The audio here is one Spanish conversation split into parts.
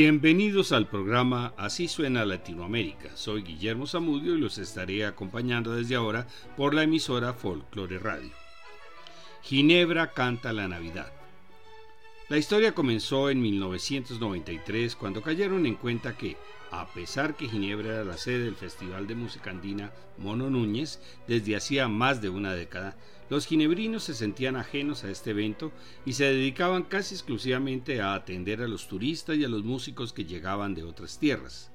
Bienvenidos al programa Así suena Latinoamérica. Soy Guillermo Zamudio y los estaré acompañando desde ahora por la emisora Folklore Radio. Ginebra canta la Navidad. La historia comenzó en 1993 cuando cayeron en cuenta que, a pesar que Ginebra era la sede del Festival de Música Andina Mono Núñez desde hacía más de una década, los ginebrinos se sentían ajenos a este evento y se dedicaban casi exclusivamente a atender a los turistas y a los músicos que llegaban de otras tierras.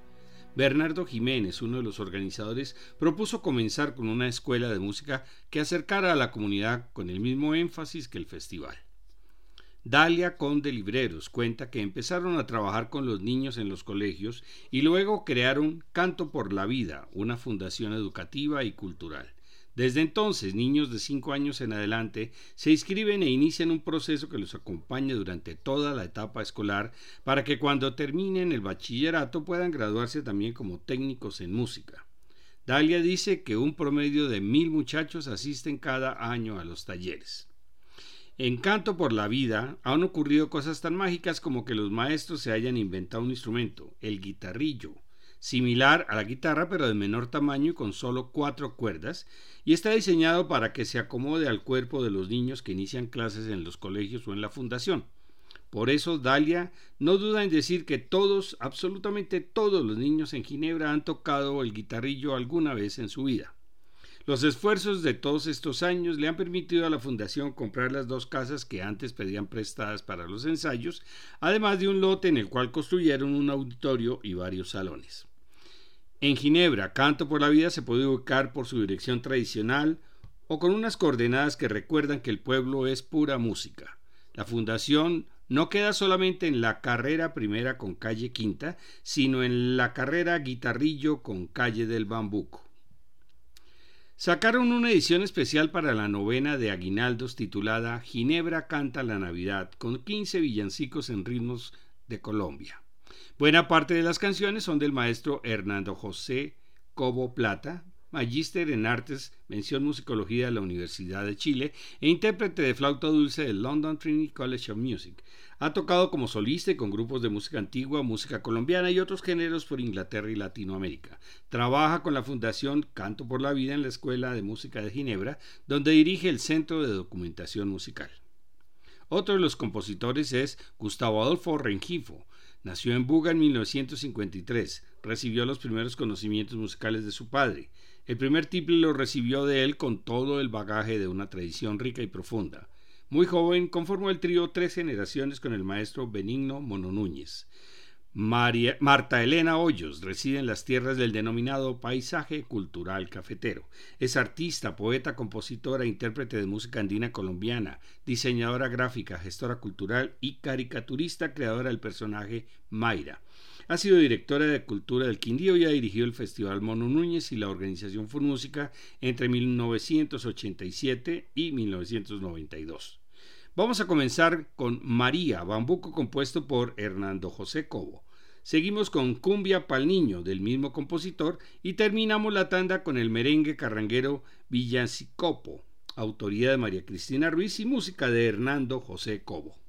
Bernardo Jiménez, uno de los organizadores, propuso comenzar con una escuela de música que acercara a la comunidad con el mismo énfasis que el festival. Dalia Conde Libreros cuenta que empezaron a trabajar con los niños en los colegios y luego crearon Canto por la Vida, una fundación educativa y cultural. Desde entonces, niños de 5 años en adelante se inscriben e inician un proceso que los acompaña durante toda la etapa escolar para que cuando terminen el bachillerato puedan graduarse también como técnicos en música. Dalia dice que un promedio de mil muchachos asisten cada año a los talleres. En Canto por la Vida han ocurrido cosas tan mágicas como que los maestros se hayan inventado un instrumento, el guitarrillo, similar a la guitarra pero de menor tamaño y con solo cuatro cuerdas, y está diseñado para que se acomode al cuerpo de los niños que inician clases en los colegios o en la fundación. Por eso Dalia no duda en decir que todos, absolutamente todos los niños en Ginebra han tocado el guitarrillo alguna vez en su vida. Los esfuerzos de todos estos años le han permitido a la Fundación comprar las dos casas que antes pedían prestadas para los ensayos, además de un lote en el cual construyeron un auditorio y varios salones. En Ginebra, Canto por la Vida se puede ubicar por su dirección tradicional o con unas coordenadas que recuerdan que el pueblo es pura música. La fundación no queda solamente en la carrera primera con calle Quinta, sino en la carrera Guitarrillo con calle del Bambuco. Sacaron una edición especial para la novena de Aguinaldos titulada Ginebra canta la Navidad, con 15 villancicos en ritmos de Colombia. Buena parte de las canciones son del maestro Hernando José Cobo Plata, magíster en artes, mención musicología de la Universidad de Chile e intérprete de flauta dulce del London Trinity College of Music. Ha tocado como solista y con grupos de música antigua, música colombiana y otros géneros por Inglaterra y Latinoamérica. Trabaja con la Fundación Canto por la Vida en la Escuela de Música de Ginebra, donde dirige el Centro de Documentación Musical. Otro de los compositores es Gustavo Adolfo Rengifo, Nació en Buga en 1953. Recibió los primeros conocimientos musicales de su padre. El primer tiple lo recibió de él con todo el bagaje de una tradición rica y profunda. Muy joven, conformó el trío Tres Generaciones con el maestro Benigno Mono Núñez. Marta Elena Hoyos reside en las tierras del denominado paisaje cultural cafetero. Es artista, poeta, compositora, intérprete de música andina colombiana, diseñadora gráfica, gestora cultural y caricaturista, creadora del personaje Mayra. Ha sido directora de Cultura del Quindío y ha dirigido el Festival Mono Núñez y la organización Música entre 1987 y 1992. Vamos a comenzar con María, bambuco compuesto por Hernando José Cobo. Seguimos con Cumbia Pal Niño del mismo compositor y terminamos la tanda con el merengue carranguero Villancicopo, autoría de María Cristina Ruiz y música de Hernando José Cobo.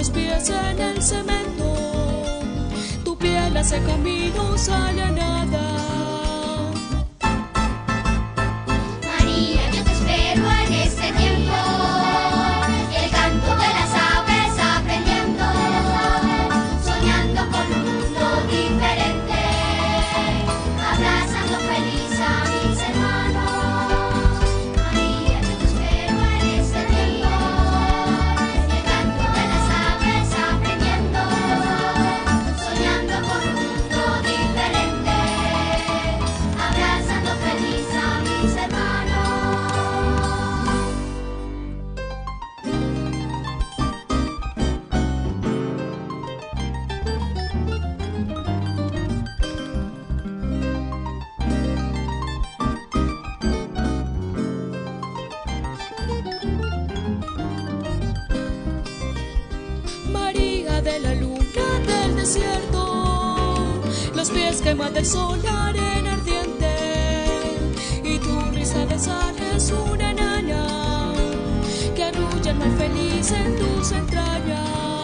Los pies en el cemento, tu piel hace caminos a. quema del sol la arena ardiente y tu risa de sal es una nana que arrulla el mal feliz en tus entrañas.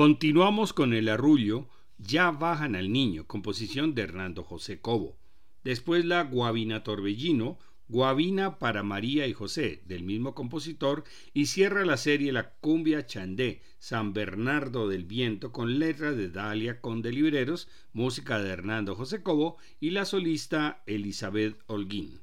Continuamos con el arrullo Ya bajan al niño, composición de Hernando José Cobo. Después la Guavina Torbellino, Guavina para María y José, del mismo compositor, y cierra la serie La Cumbia Chandé, San Bernardo del Viento, con letra de Dalia Conde Libreros, música de Hernando José Cobo y la solista Elizabeth Holguín.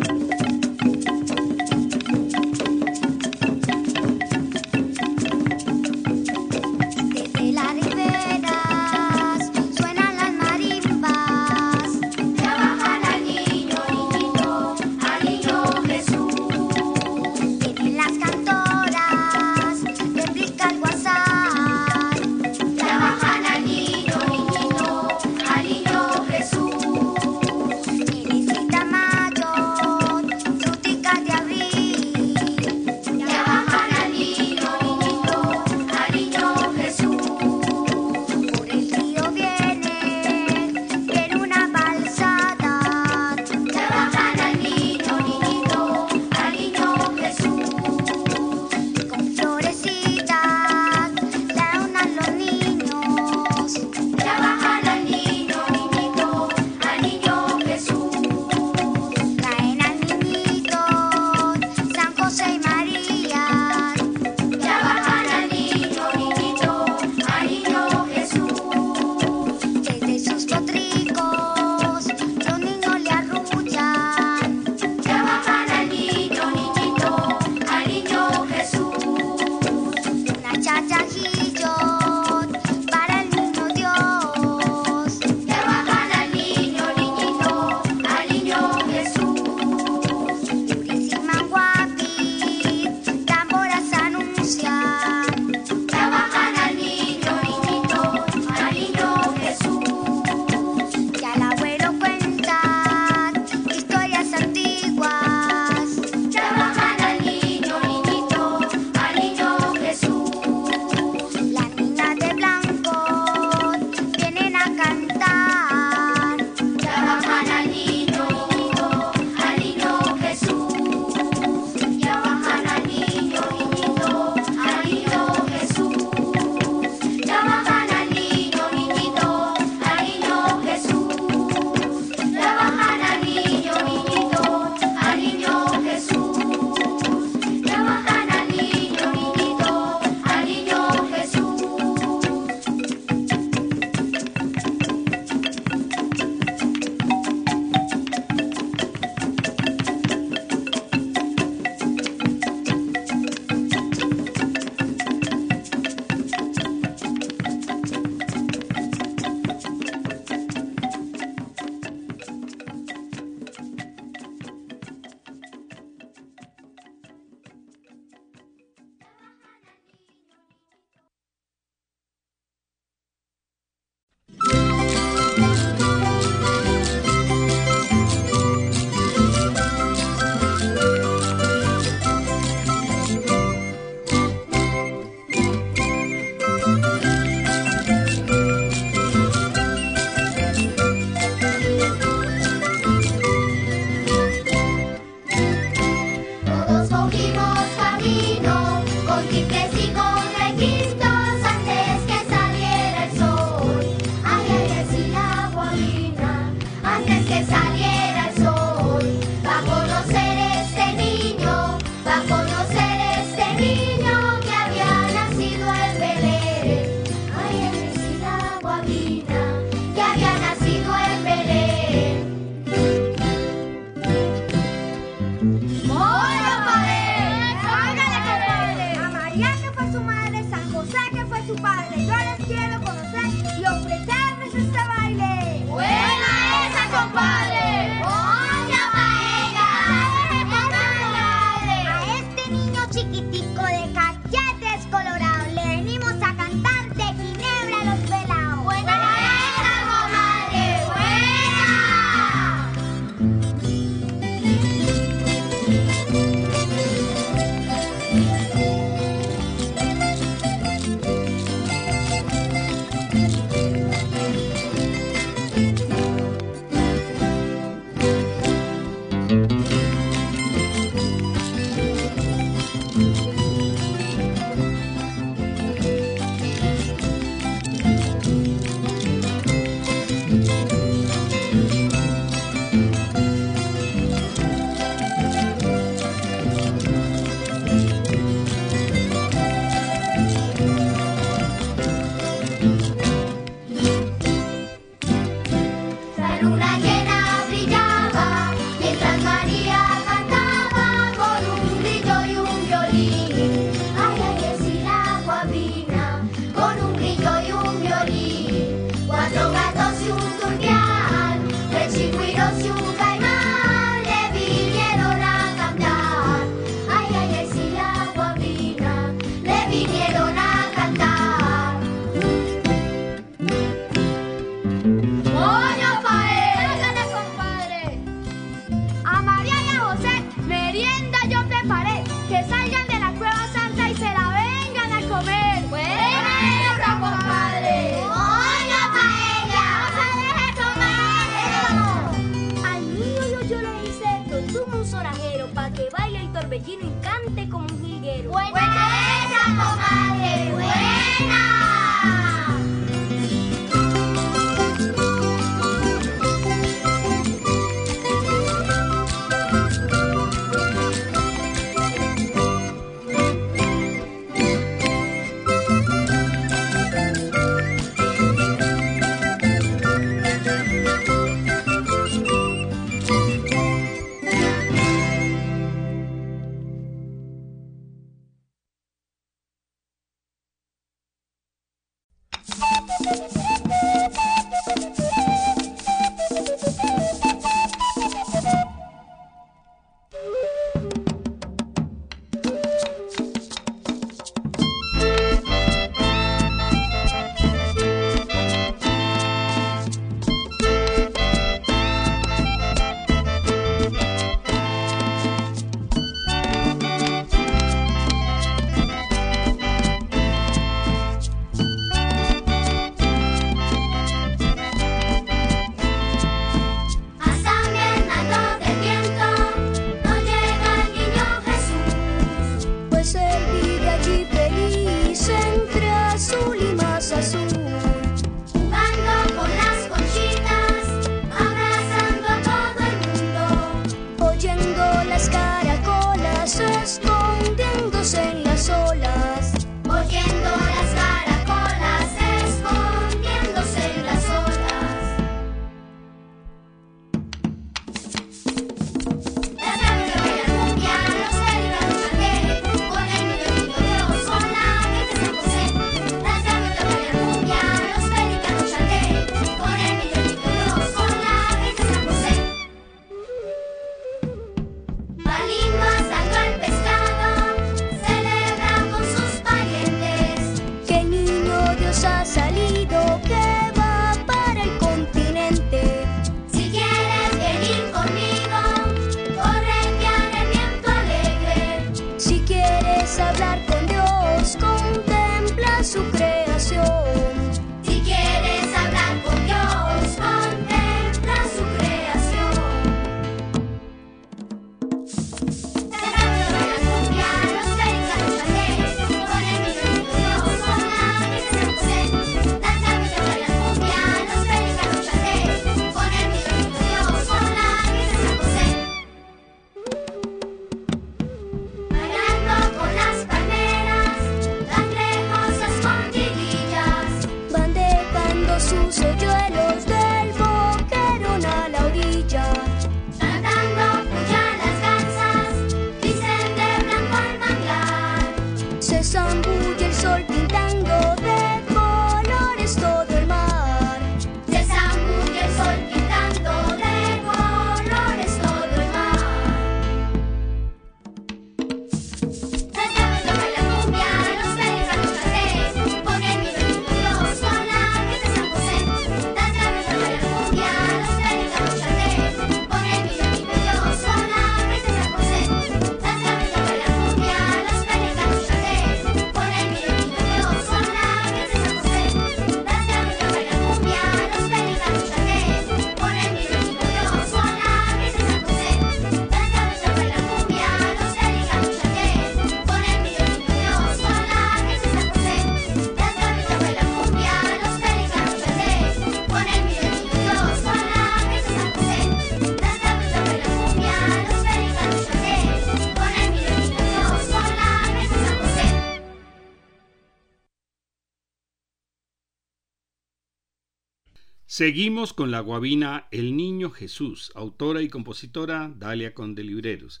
Seguimos con la guabina El Niño Jesús, autora y compositora Dalia Conde Libreros.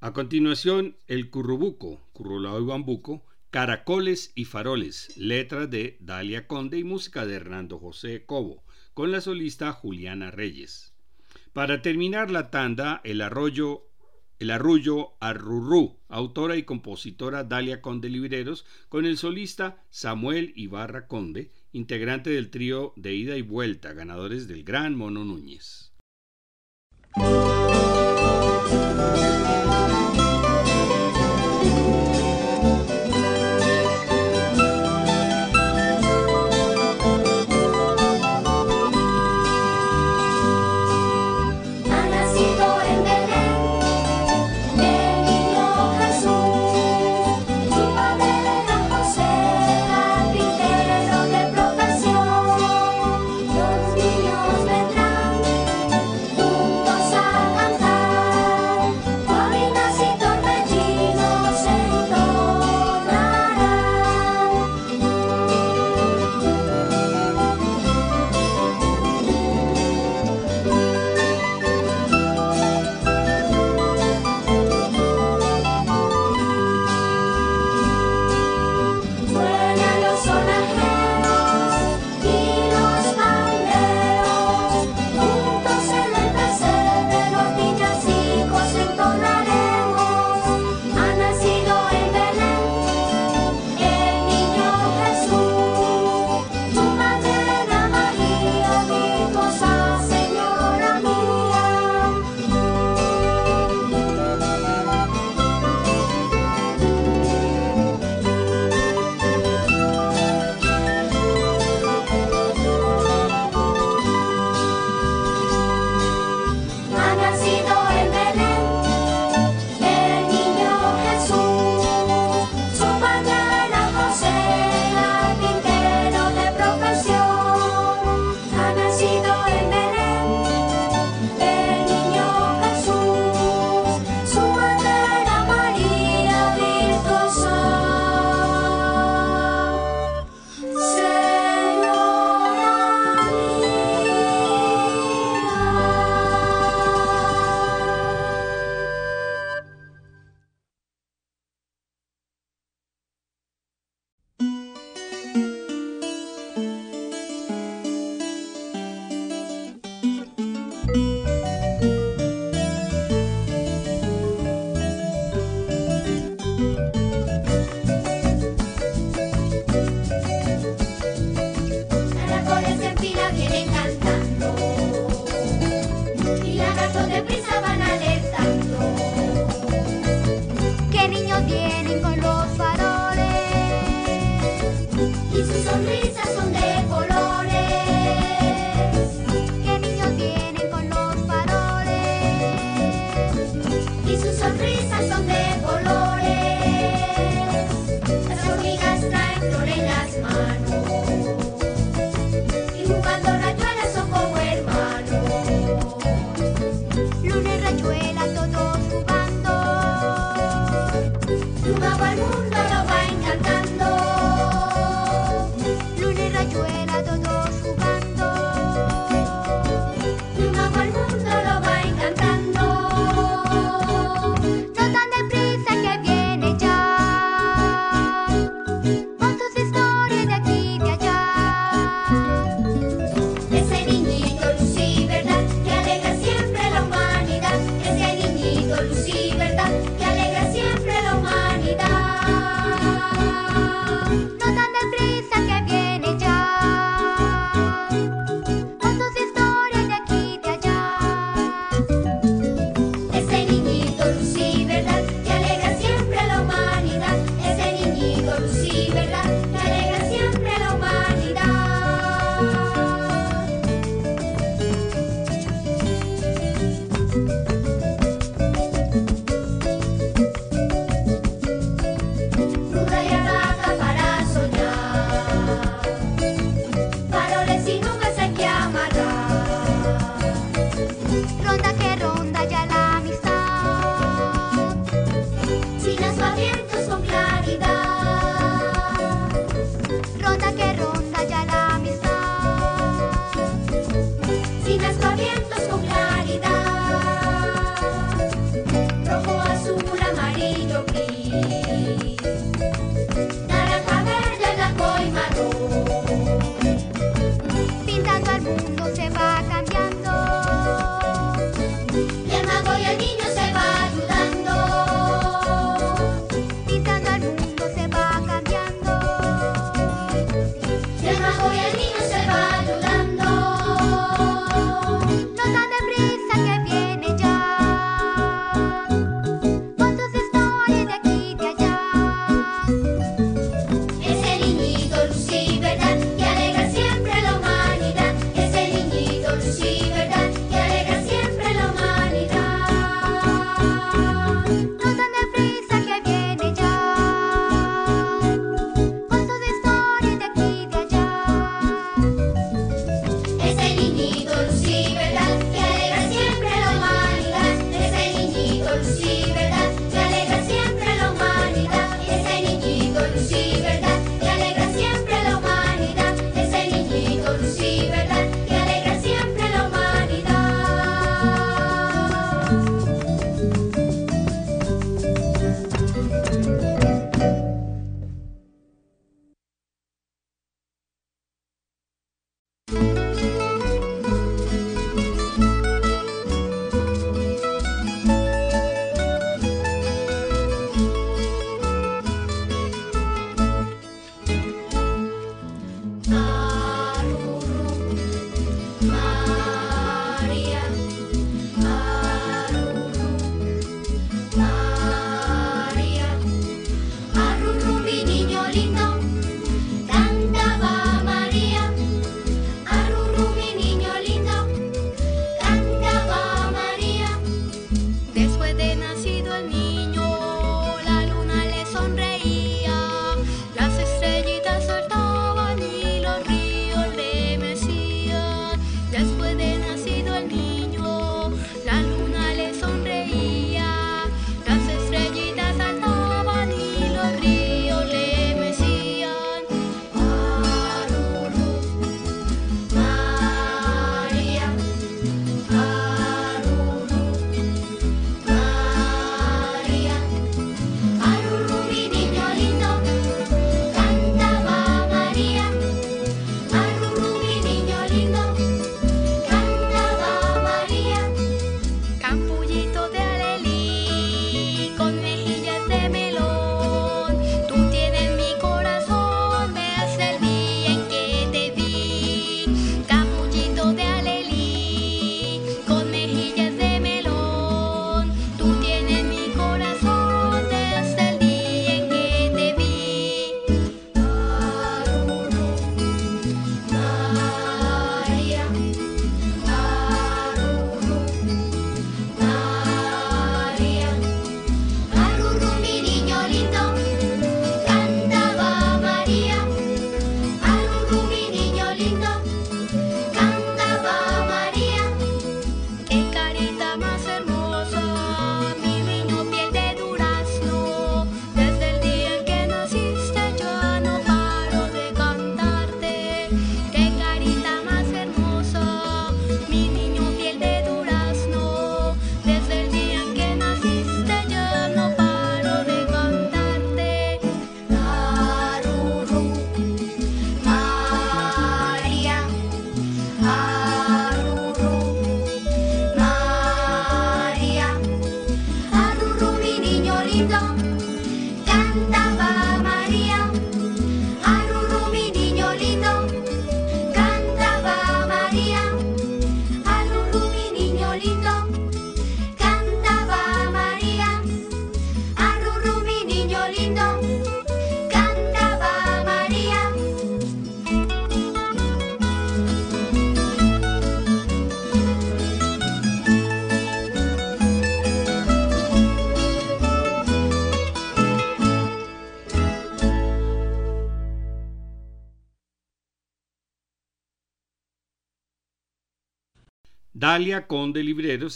A continuación, El Currubuco, Currulao y Bambuco, Caracoles y Faroles, letra de Dalia Conde y música de Hernando José Cobo, con la solista Juliana Reyes. Para terminar la tanda, El Arroyo el Arrullo Arrurú, autora y compositora Dalia Conde Libreros, con el solista Samuel Ibarra Conde integrante del trío de ida y vuelta, ganadores del Gran Mono Núñez.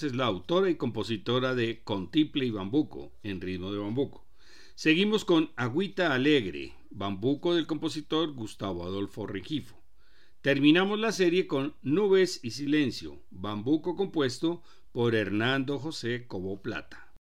Es la autora y compositora de Contiple y Bambuco, en ritmo de bambuco. Seguimos con Agüita Alegre, Bambuco del compositor Gustavo Adolfo Regifo. Terminamos la serie con Nubes y Silencio, Bambuco compuesto por Hernando José Cobo Plata.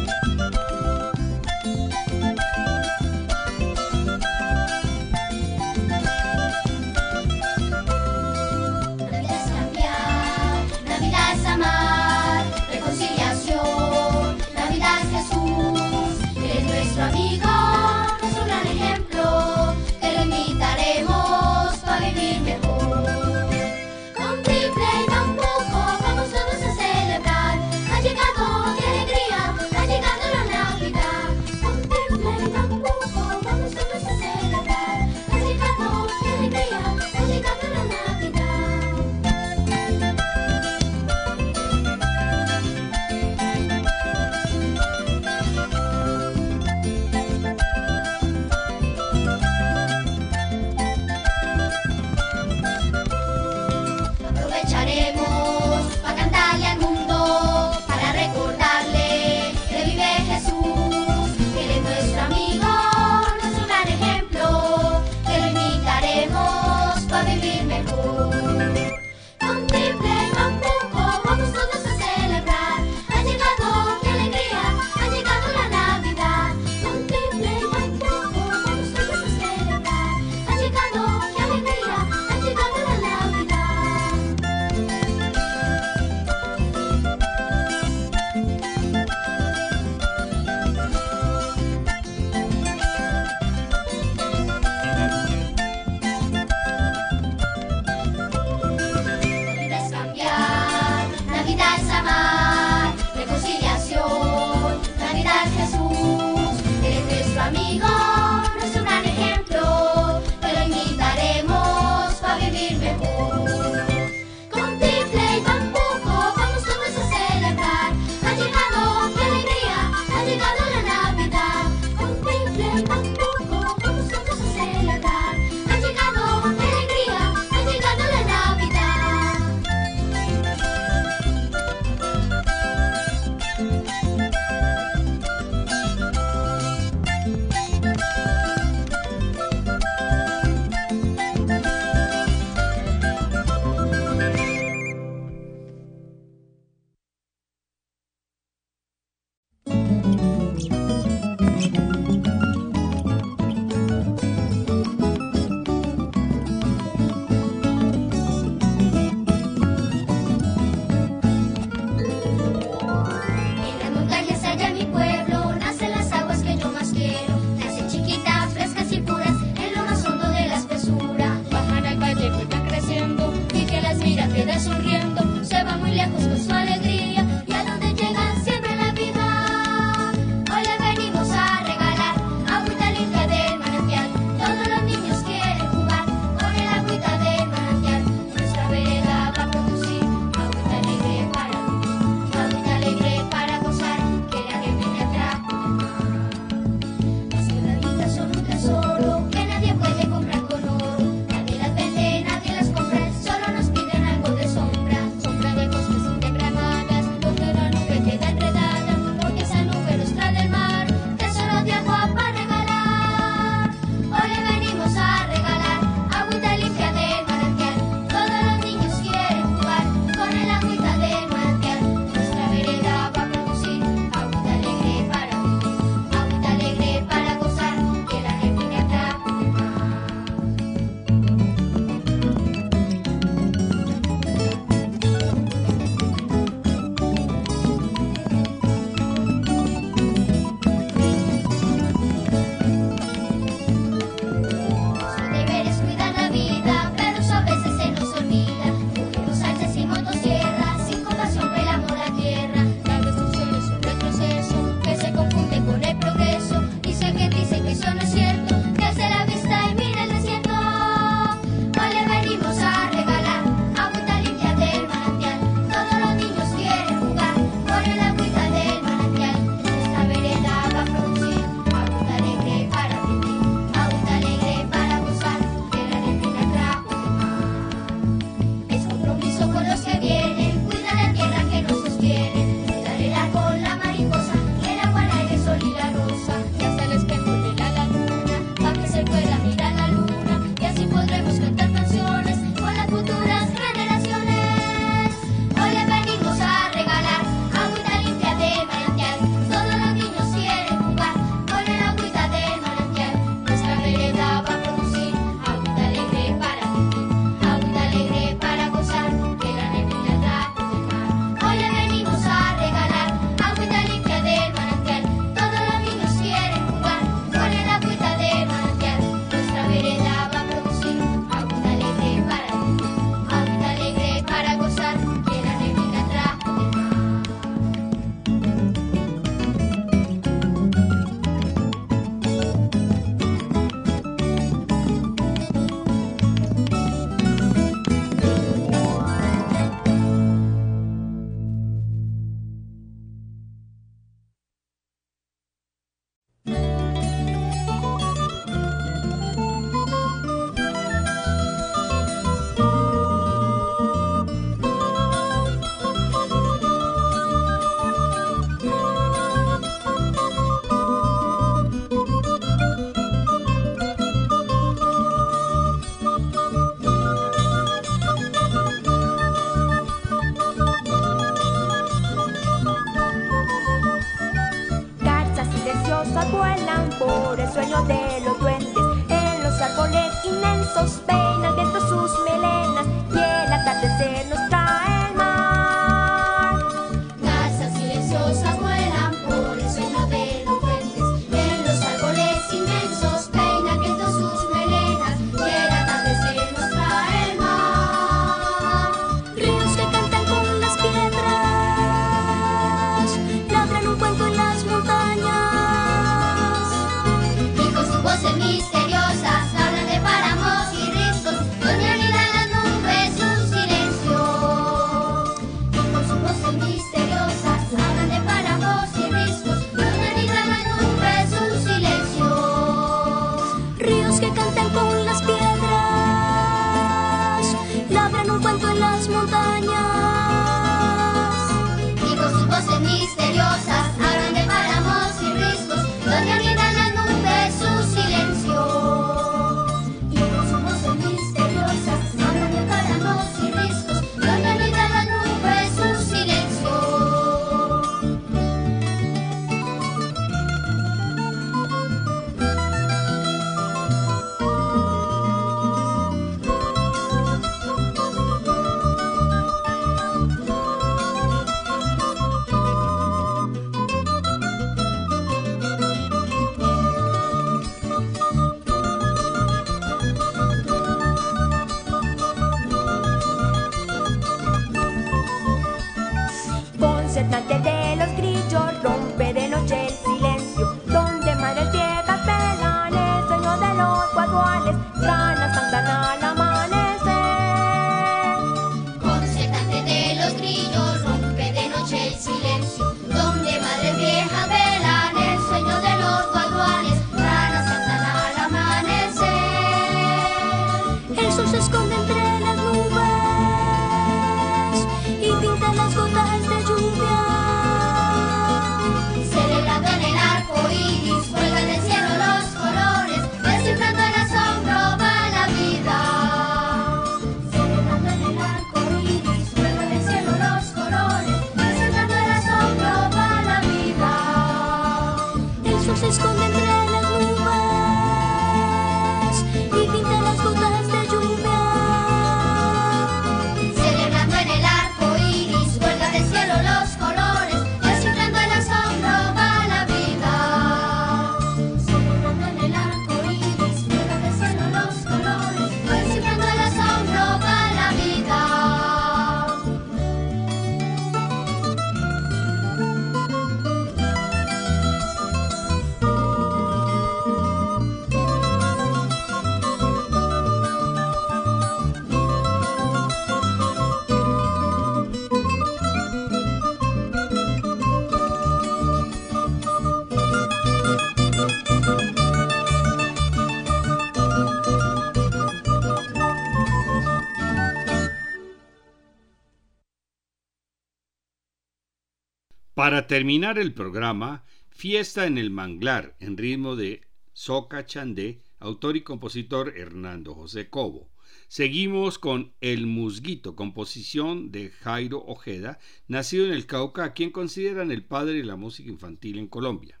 Para terminar el programa, Fiesta en el Manglar, en ritmo de Soca Chandé, autor y compositor Hernando José Cobo. Seguimos con El Musguito, composición de Jairo Ojeda, nacido en el Cauca, a quien consideran el padre de la música infantil en Colombia.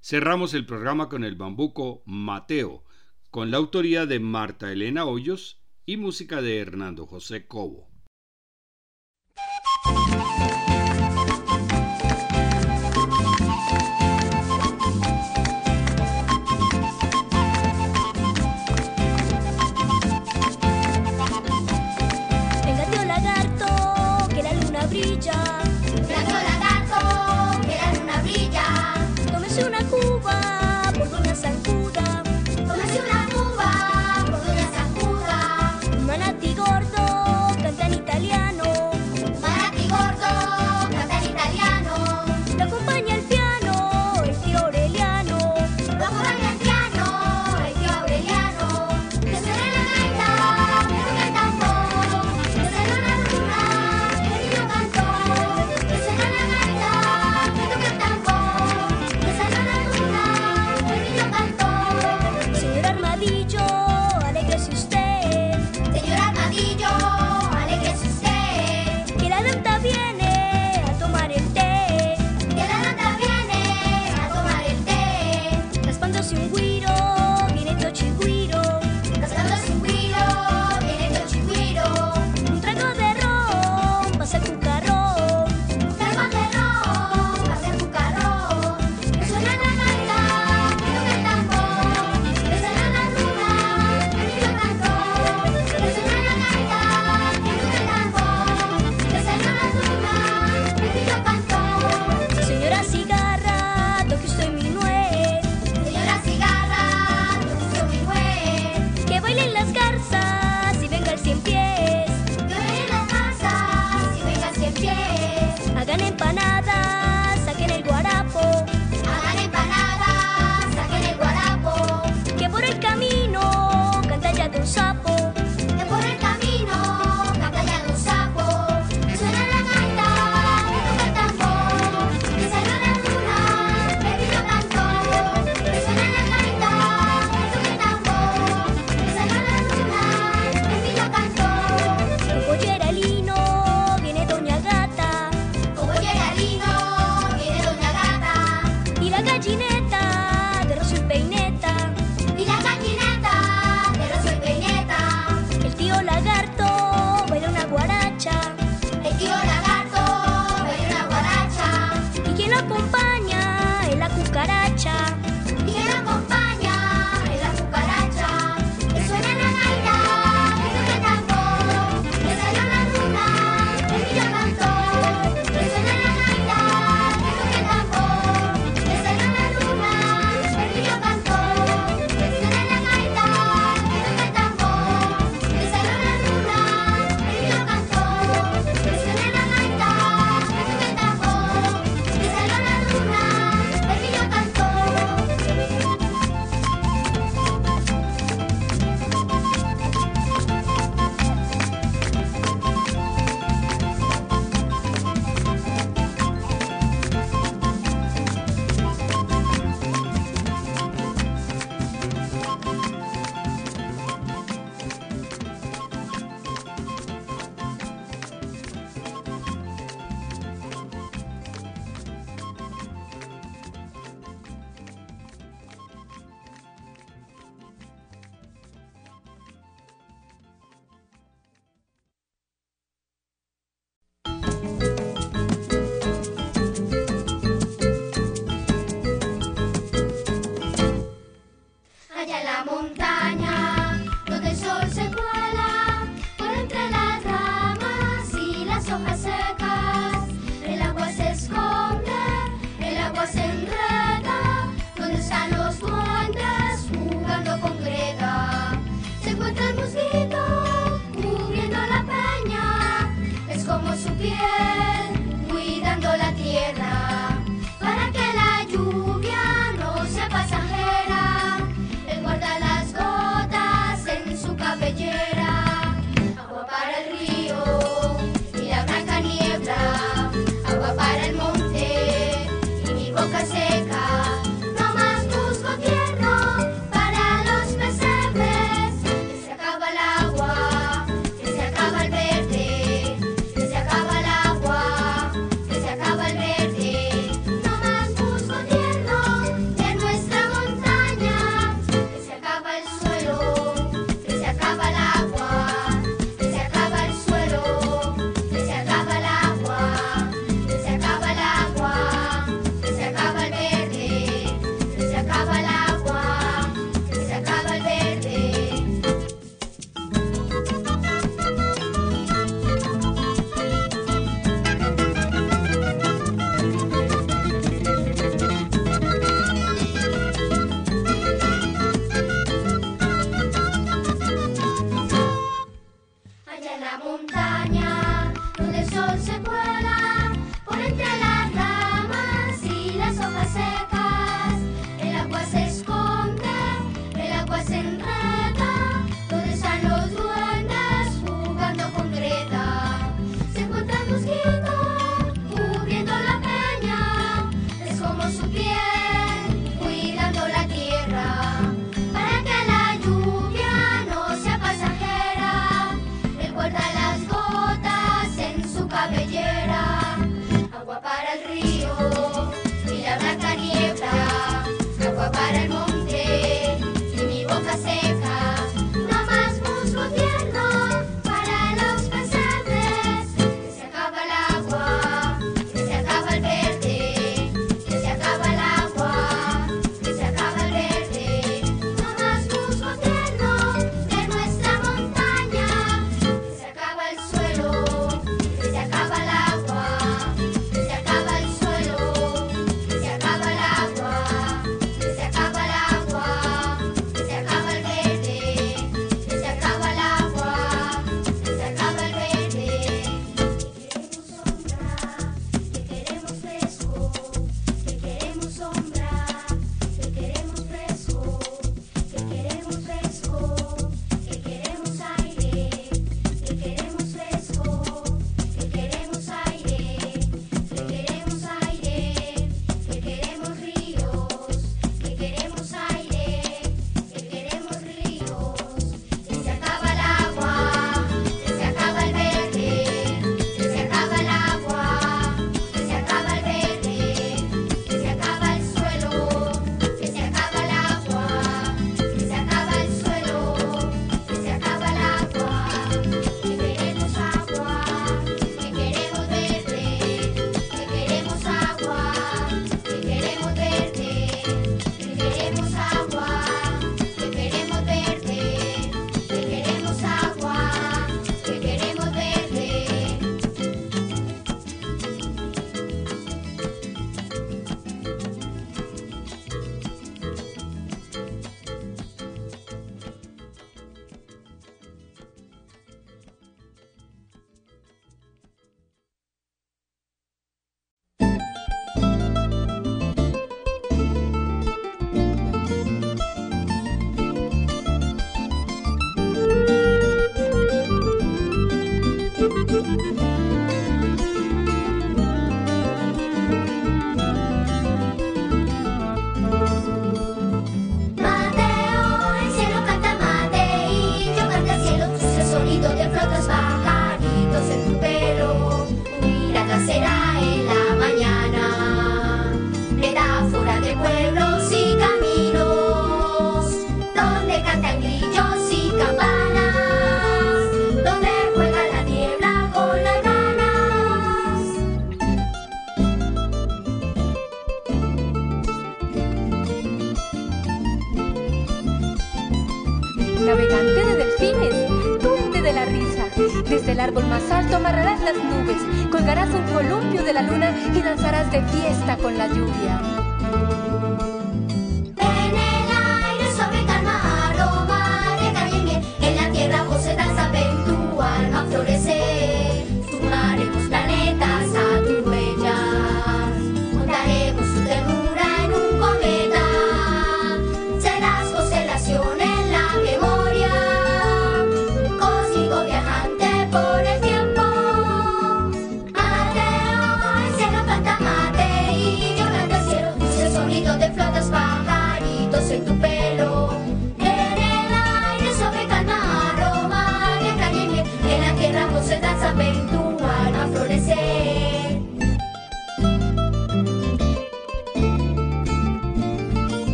Cerramos el programa con el bambuco Mateo, con la autoría de Marta Elena Hoyos y música de Hernando José Cobo.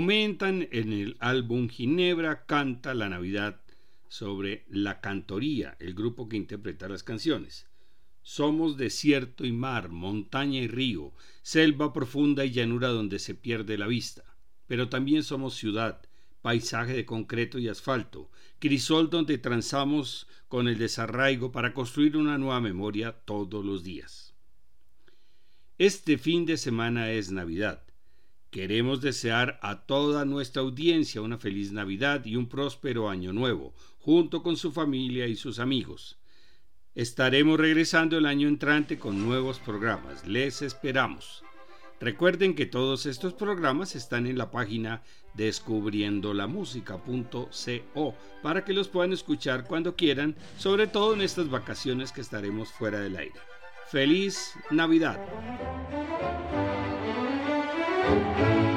Comentan en el álbum Ginebra canta la Navidad sobre La Cantoría, el grupo que interpreta las canciones. Somos desierto y mar, montaña y río, selva profunda y llanura donde se pierde la vista. Pero también somos ciudad, paisaje de concreto y asfalto, crisol donde transamos con el desarraigo para construir una nueva memoria todos los días. Este fin de semana es Navidad. Queremos desear a toda nuestra audiencia una feliz Navidad y un próspero año nuevo, junto con su familia y sus amigos. Estaremos regresando el año entrante con nuevos programas. Les esperamos. Recuerden que todos estos programas están en la página descubriendolamusica.co para que los puedan escuchar cuando quieran, sobre todo en estas vacaciones que estaremos fuera del aire. ¡Feliz Navidad! Música